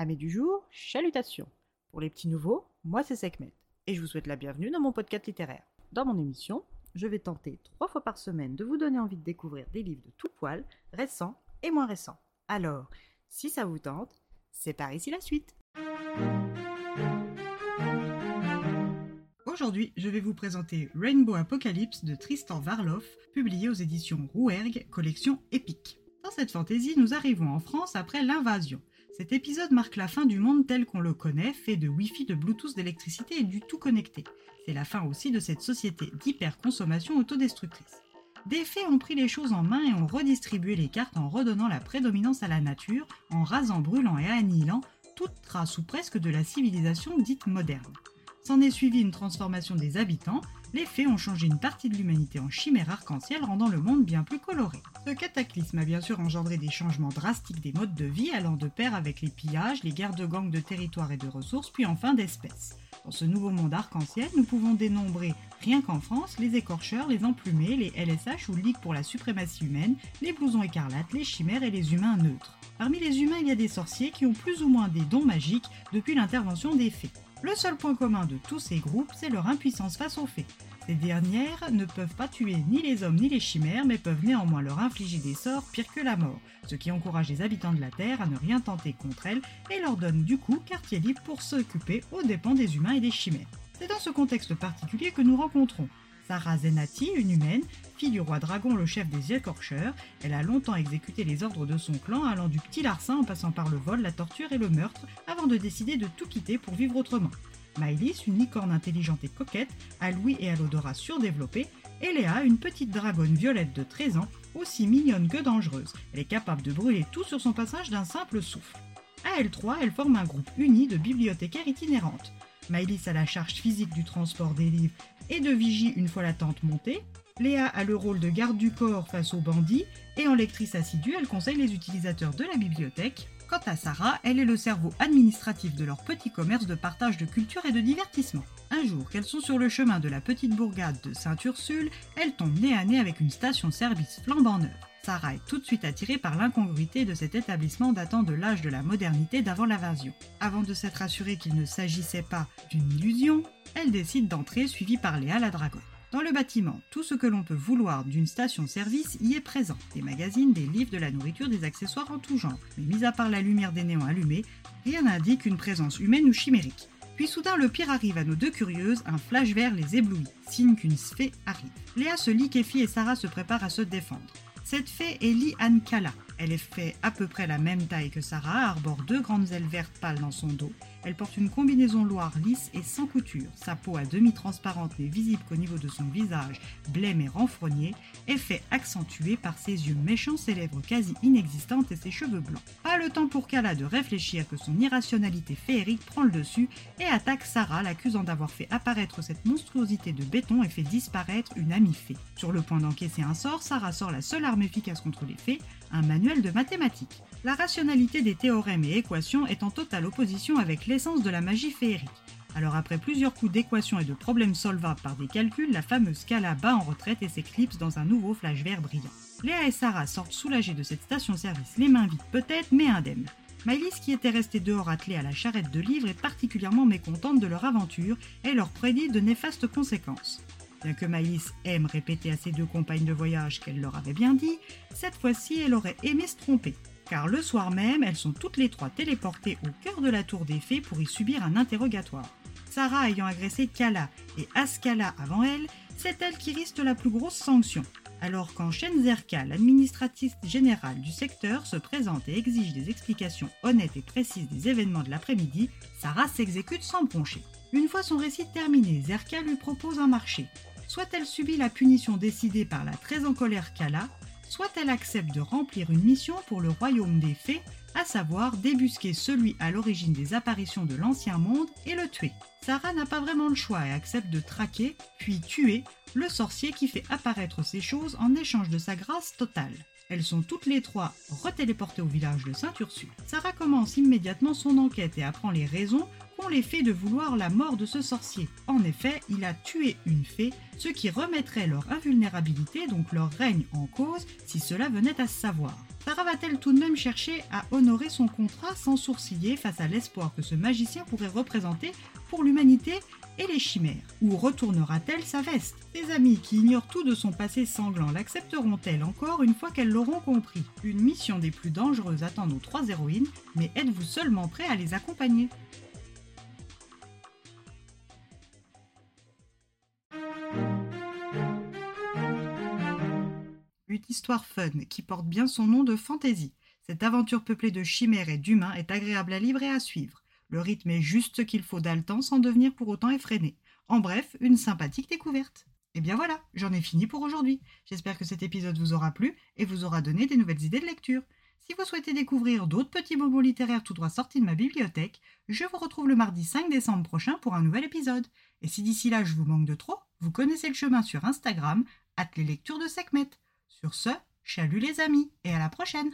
Amis du jour, chalutations. Pour les petits nouveaux, moi c'est Sekhmet et je vous souhaite la bienvenue dans mon podcast littéraire. Dans mon émission, je vais tenter trois fois par semaine de vous donner envie de découvrir des livres de tout poil, récents et moins récents. Alors, si ça vous tente, c'est par ici la suite. Aujourd'hui, je vais vous présenter Rainbow Apocalypse de Tristan Varloff, publié aux éditions Rouergue, collection épique. Dans cette fantaisie, nous arrivons en France après l'invasion. Cet épisode marque la fin du monde tel qu'on le connaît, fait de Wi-Fi, de Bluetooth, d'électricité et du tout connecté. C'est la fin aussi de cette société d'hyperconsommation autodestructrice. Des faits ont pris les choses en main et ont redistribué les cartes en redonnant la prédominance à la nature, en rasant, brûlant et annihilant toute trace ou presque de la civilisation dite moderne. S'en est suivi une transformation des habitants, les fées ont changé une partie de l'humanité en chimère arc-en-ciel, rendant le monde bien plus coloré. Ce cataclysme a bien sûr engendré des changements drastiques des modes de vie, allant de pair avec les pillages, les guerres de gangs de territoire et de ressources, puis enfin d'espèces. Dans ce nouveau monde arc-en-ciel, nous pouvons dénombrer, rien qu'en France, les écorcheurs, les emplumés, les LSH ou Ligue pour la suprématie humaine, les blousons écarlates, les chimères et les humains neutres. Parmi les humains, il y a des sorciers qui ont plus ou moins des dons magiques depuis l'intervention des fées. Le seul point commun de tous ces groupes, c'est leur impuissance face aux fées. Ces dernières ne peuvent pas tuer ni les hommes ni les chimères, mais peuvent néanmoins leur infliger des sorts pires que la mort, ce qui encourage les habitants de la Terre à ne rien tenter contre elles et leur donne du coup quartier libre pour s'occuper aux dépens des humains et des chimères. C'est dans ce contexte particulier que nous rencontrons Sarah Zenati, une humaine, fille du roi dragon, le chef des écorcheurs. Elle a longtemps exécuté les ordres de son clan, allant du petit larcin en passant par le vol, la torture et le meurtre, avant de décider de tout quitter pour vivre autrement. Maëlys, une licorne intelligente et coquette, à l'ouïe et à l'odorat surdéveloppés, et Léa, une petite dragonne violette de 13 ans, aussi mignonne que dangereuse. Elle est capable de brûler tout sur son passage d'un simple souffle. À L3, elle forme un groupe uni de bibliothécaires itinérantes. Maëlys a la charge physique du transport des livres et de vigie une fois la tente montée. Léa a le rôle de garde du corps face aux bandits et en lectrice assidue, elle conseille les utilisateurs de la bibliothèque. Quant à Sarah, elle est le cerveau administratif de leur petit commerce de partage de culture et de divertissement. Un jour qu'elles sont sur le chemin de la petite bourgade de Sainte-Ursule, elles tombent nez à nez avec une station-service flambant neuve. Sarah est tout de suite attirée par l'incongruité de cet établissement datant de l'âge de la modernité d'avant l'invasion. Avant de s'être assurée qu'il ne s'agissait pas d'une illusion, elle décide d'entrer suivie par Léa la dragonne. Dans le bâtiment, tout ce que l'on peut vouloir d'une station-service y est présent. Des magazines, des livres, de la nourriture, des accessoires en tout genre. Mais mis à part la lumière des néons allumés, rien n'indique une présence humaine ou chimérique. Puis soudain, le pire arrive à nos deux curieuses, un flash vert les éblouit, signe qu'une fée arrive. Léa se liquéfie et Sarah se prépare à se défendre. Cette fée est Li Ankala. Elle est fait à peu près la même taille que Sarah, arbore deux grandes ailes vertes pâles dans son dos. Elle porte une combinaison loire lisse et sans couture. Sa peau à demi transparente n'est visible qu'au niveau de son visage, blême et renfrogné, fait accentué par ses yeux méchants, ses lèvres quasi inexistantes et ses cheveux blancs. Pas le temps pour Kala de réfléchir que son irrationalité féerique prend le dessus et attaque Sarah, l'accusant d'avoir fait apparaître cette monstruosité de béton et fait disparaître une amie fée. Sur le point d'encaisser un sort, Sarah sort la seule arme efficace contre les fées, un manuel de mathématiques. La rationalité des théorèmes et équations est en totale opposition avec l'essence de la magie féerique. Alors après plusieurs coups d'équations et de problèmes solvables par des calculs, la fameuse Scala bat en retraite et s'éclipse dans un nouveau flash vert brillant. Léa et Sarah sortent soulagées de cette station-service, les mains vides peut-être, mais indemnes. Maëlys, qui était restée dehors attelée à la charrette de livres, est particulièrement mécontente de leur aventure et leur prédit de néfastes conséquences. Bien que Maïs aime répéter à ses deux compagnes de voyage qu'elle leur avait bien dit, cette fois-ci elle aurait aimé se tromper. Car le soir même, elles sont toutes les trois téléportées au cœur de la tour des fées pour y subir un interrogatoire. Sarah ayant agressé Kala et Askala avant elle, c'est elle qui risque la plus grosse sanction. Alors quand Shenzerka, l'administratrice générale du secteur, se présente et exige des explications honnêtes et précises des événements de l'après-midi, Sarah s'exécute sans broncher. Une fois son récit terminé, Zerka lui propose un marché. Soit elle subit la punition décidée par la très en colère Kala, soit elle accepte de remplir une mission pour le royaume des fées, à savoir débusquer celui à l'origine des apparitions de l'ancien monde et le tuer. Sarah n'a pas vraiment le choix et accepte de traquer, puis tuer, le sorcier qui fait apparaître ces choses en échange de sa grâce totale. Elles sont toutes les trois retéléportées au village de Saint-Ursule. Sarah commence immédiatement son enquête et apprend les raisons qu'ont les fées de vouloir la mort de ce sorcier. En effet, il a tué une fée, ce qui remettrait leur invulnérabilité, donc leur règne en cause, si cela venait à se savoir. Sarah va-t-elle tout de même chercher à honorer son contrat sans sourciller face à l'espoir que ce magicien pourrait représenter pour l'humanité et les chimères? Ou retournera-t-elle sa veste? Ses amis qui ignorent tout de son passé sanglant l'accepteront-elles encore une fois qu'elles l'auront compris? Une mission des plus dangereuses attend nos trois héroïnes, mais êtes-vous seulement prêt à les accompagner? Histoire fun qui porte bien son nom de fantaisie. Cette aventure peuplée de chimères et d'humains est agréable à lire et à suivre. Le rythme est juste ce qu'il faut d'altant sans devenir pour autant effréné. En bref, une sympathique découverte. Et bien voilà, j'en ai fini pour aujourd'hui. J'espère que cet épisode vous aura plu et vous aura donné des nouvelles idées de lecture. Si vous souhaitez découvrir d'autres petits moments littéraires tout droit sortis de ma bibliothèque, je vous retrouve le mardi 5 décembre prochain pour un nouvel épisode. Et si d'ici là je vous manque de trop, vous connaissez le chemin sur Instagram, at les lectures de Sekhmet. Sur ce, chalut les amis et à la prochaine